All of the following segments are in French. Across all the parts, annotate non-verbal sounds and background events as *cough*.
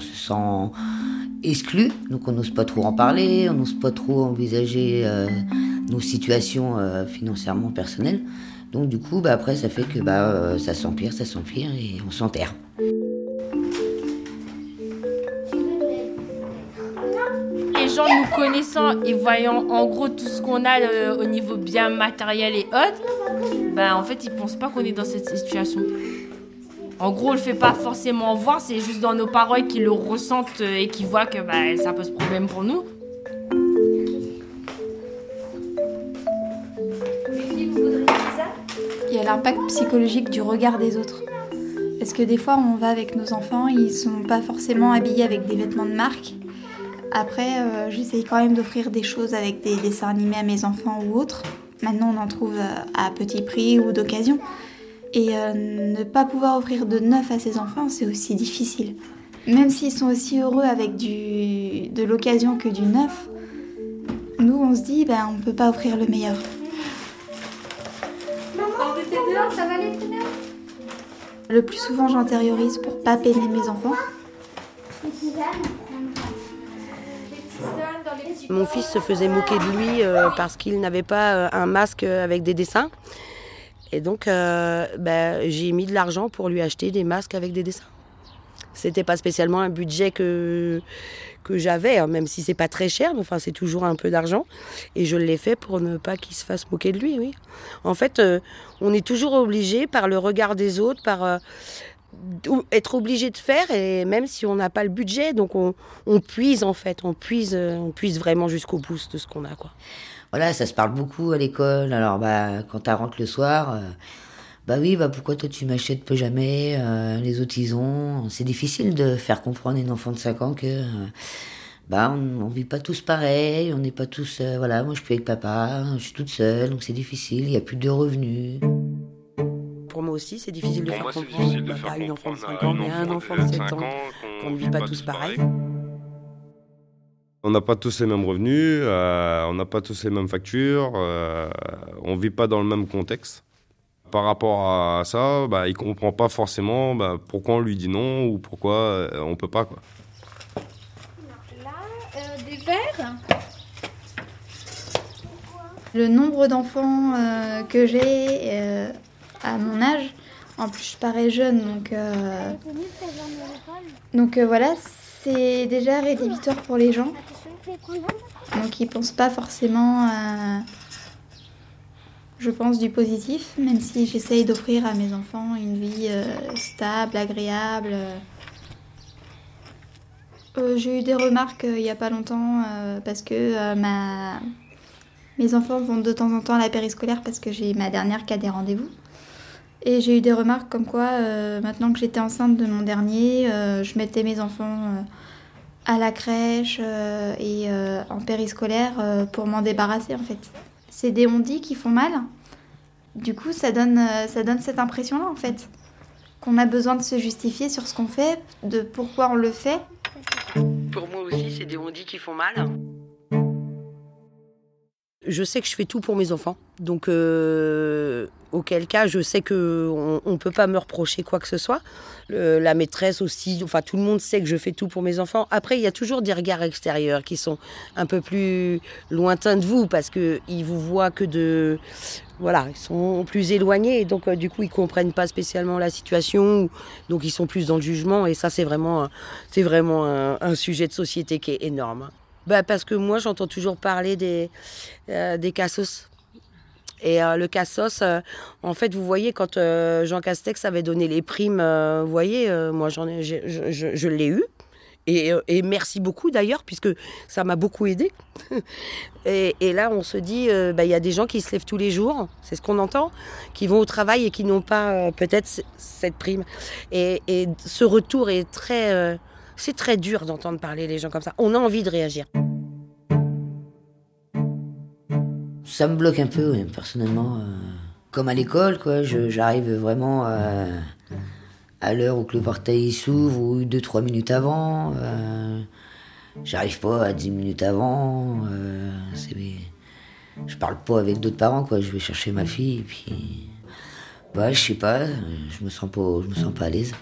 on se sent exclu, donc on n'ose pas trop en parler, on n'ose pas trop envisager euh, nos situations euh, financièrement personnelles. Donc du coup, bah, après, ça fait que bah, euh, ça s'empire, ça s'empire et on s'enterre. Les gens nous connaissant et voyant en gros tout ce qu'on a au niveau bien matériel et autres, bah, en fait, ils pensent pas qu'on est dans cette situation. En gros, on le fait pas forcément voir, c'est juste dans nos paroles qu'ils le ressentent et qu'ils voient que bah, ça pose problème pour nous. Il y a l'impact psychologique du regard des autres. Parce que des fois, on va avec nos enfants, ils sont pas forcément habillés avec des vêtements de marque. Après, euh, j'essaye quand même d'offrir des choses avec des dessins animés à mes enfants ou autres. Maintenant, on en trouve euh, à petit prix ou d'occasion. Et euh, ne pas pouvoir offrir de neuf à ses enfants, c'est aussi difficile. Même s'ils sont aussi heureux avec du, de l'occasion que du neuf, nous, on se dit, ben, on ne peut pas offrir le meilleur. Le plus souvent, j'intériorise pour pas peiner mes enfants. Mon fils se faisait moquer de lui euh, parce qu'il n'avait pas euh, un masque avec des dessins. Et donc, euh, ben, j'ai mis de l'argent pour lui acheter des masques avec des dessins. C'était pas spécialement un budget que, que j'avais, hein, même si c'est pas très cher, mais enfin, c'est toujours un peu d'argent. Et je l'ai fait pour ne pas qu'il se fasse moquer de lui, oui. En fait, euh, on est toujours obligé par le regard des autres, par euh, être obligé de faire, et même si on n'a pas le budget, donc on, on puise en fait, on puise, euh, on puise vraiment jusqu'au bout de ce qu'on a, quoi. Voilà, ça se parle beaucoup à l'école. Alors, bah, quand tu rentres le soir, euh, bah oui, bah pourquoi toi tu m'achètes peu jamais euh, Les autres ils ont. C'est difficile de faire comprendre à une enfant de 5 ans que bah on, on vit pas tous pareil, on n'est pas tous. voilà, moi je suis avec papa, je suis toute seule, donc c'est difficile. Il y a plus de revenus. Pour moi aussi, c'est difficile de Pour faire moi, comprendre, difficile de faire pas une enfant de comprendre 5 à ans, mais à un enfant de de 7 5 ans, qu'on ne vit pas tous pareil. On n'a pas tous les mêmes revenus, euh, on n'a pas tous les mêmes factures, euh, on vit pas dans le même contexte. Par rapport à ça, bah, il comprend pas forcément bah, pourquoi on lui dit non ou pourquoi euh, on peut pas. Quoi. des verres Le nombre d'enfants euh, que j'ai euh, à mon âge, en plus je parais jeune, donc, euh, donc euh, voilà, c'est déjà rédhibitoire pour les gens. Donc ils pensent pas forcément, à, je pense, du positif, même si j'essaye d'offrir à mes enfants une vie euh, stable, agréable. J'ai eu des remarques il n'y a pas longtemps parce que ma... mes enfants vont de temps en temps à la périscolaire parce que j'ai ma dernière qui a des rendez-vous. Et j'ai eu des remarques comme quoi, euh, maintenant que j'étais enceinte de mon dernier, euh, je mettais mes enfants euh, à la crèche euh, et euh, en périscolaire euh, pour m'en débarrasser en fait. C'est des on-dit qui font mal. Du coup, ça donne, euh, ça donne cette impression-là en fait. Qu'on a besoin de se justifier sur ce qu'on fait, de pourquoi on le fait. Pour moi aussi, c'est des on-dit qui font mal. Je sais que je fais tout pour mes enfants. Donc, euh, auquel cas, je sais qu'on ne peut pas me reprocher quoi que ce soit. La maîtresse aussi, enfin, tout le monde sait que je fais tout pour mes enfants. Après, il y a toujours des regards extérieurs qui sont un peu plus lointains de vous parce qu'ils vous voient que de. Voilà, ils sont plus éloignés. Et donc, euh, du coup, ils comprennent pas spécialement la situation. Donc, ils sont plus dans le jugement. Et ça, c'est vraiment, c'est vraiment un sujet de société qui est énorme. Bah, parce que moi, j'entends toujours parler des, euh, des cassos. Et euh, le cassos, euh, en fait, vous voyez, quand euh, Jean Castex avait donné les primes, vous voyez, moi, j'en ai, je, l'ai eu. Et, merci beaucoup d'ailleurs, puisque ça m'a beaucoup aidé. *laughs* et, là, on se dit, bah, il y a des gens qui se lèvent tous les jours, c'est ce qu'on entend, qui vont au travail et qui n'ont pas peut-être cette prime. Et, et ce retour est très. c'est très dur d'entendre parler les gens comme ça. On a envie de réagir. Ça me bloque un peu, personnellement. euh, comme à l'école, quoi. J'arrive vraiment euh, à l'heure où que le portail s'ouvre ou 2-3 minutes avant. euh, J'arrive pas à 10 minutes avant. je parle pas avec d'autres parents, quoi. Je vais chercher ma fille et puis. Bah, je sais pas, je me sens pas, je me sens pas à l'aise.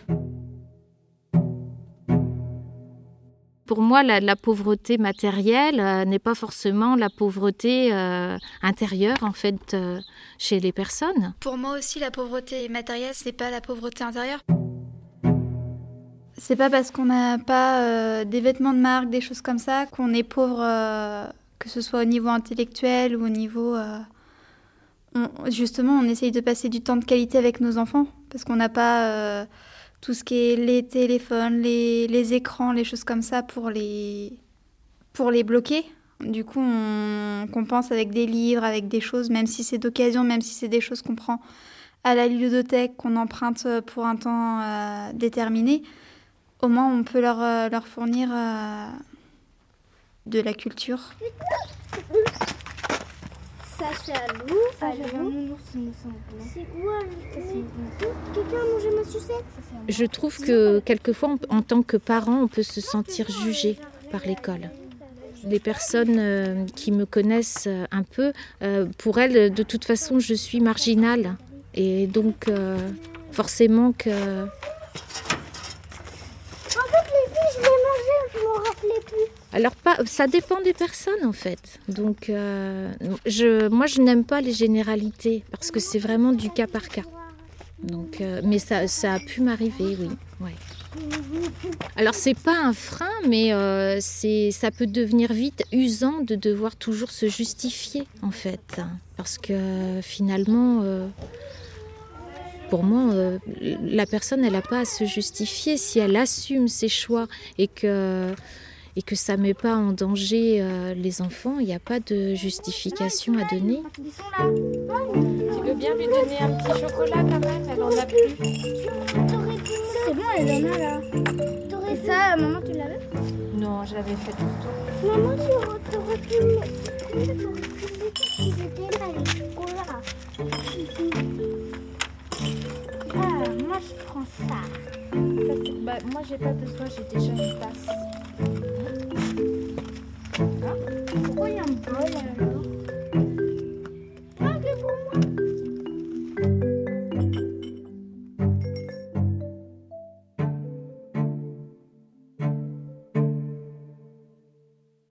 Pour moi, la, pauvreté matérielle euh, n'est pas forcément la pauvreté euh, intérieure, en fait, euh, chez les personnes. Pour moi aussi, la pauvreté matérielle, c'est pas la pauvreté intérieure. C'est pas parce qu'on n'a pas des vêtements de marque, des choses comme ça, qu'on est pauvre, que ce soit au niveau intellectuel ou au niveau. justement, on essaye de passer du temps de qualité avec nos enfants, parce qu'on n'a pas tout ce qui est les téléphones, les, écrans, les choses comme ça pour les, pour les bloquer. Du coup, on compense avec des livres, avec des choses, même si c'est d'occasion, même si c'est des choses qu'on prend à la bibliothèque, qu'on emprunte pour un temps euh, déterminé. Au moins, on peut leur, euh, leur fournir euh, de la culture. C'est Je trouve que quelquefois, en tant que parent, on peut se sentir jugé par l'école. Les personnes euh, qui me connaissent euh, un peu, euh, pour elles, de toute façon, je suis marginale. Et donc, forcément que Alors, pas, ça dépend des personnes en fait. Donc, euh, moi, je n'aime pas les généralités parce que c'est vraiment du cas par cas. Donc, euh, mais ça, ça a pu m'arriver, oui. Alors, c'est pas un frein, mais euh, ça peut devenir vite usant de devoir toujours se justifier en fait. Parce que finalement pour moi, la personne, elle n'a pas à se justifier si elle assume ses choix et que et que ça ne met pas en danger euh, les enfants, il n'y a pas de justification à donner. Tu veux bien lui donner un petit chocolat quand même Elle en a plus. C'est bon, elle en a là. T'aurais ça, maman, tu l'avais Non, je l'avais fait tout le temps. Maman, tu aurais pu mettre. Ils là, les chocolats. Ah, moi je prends ça. ça bah, moi j'ai pas besoin, j'ai déjà une tasse. Pourquoi il y a un bol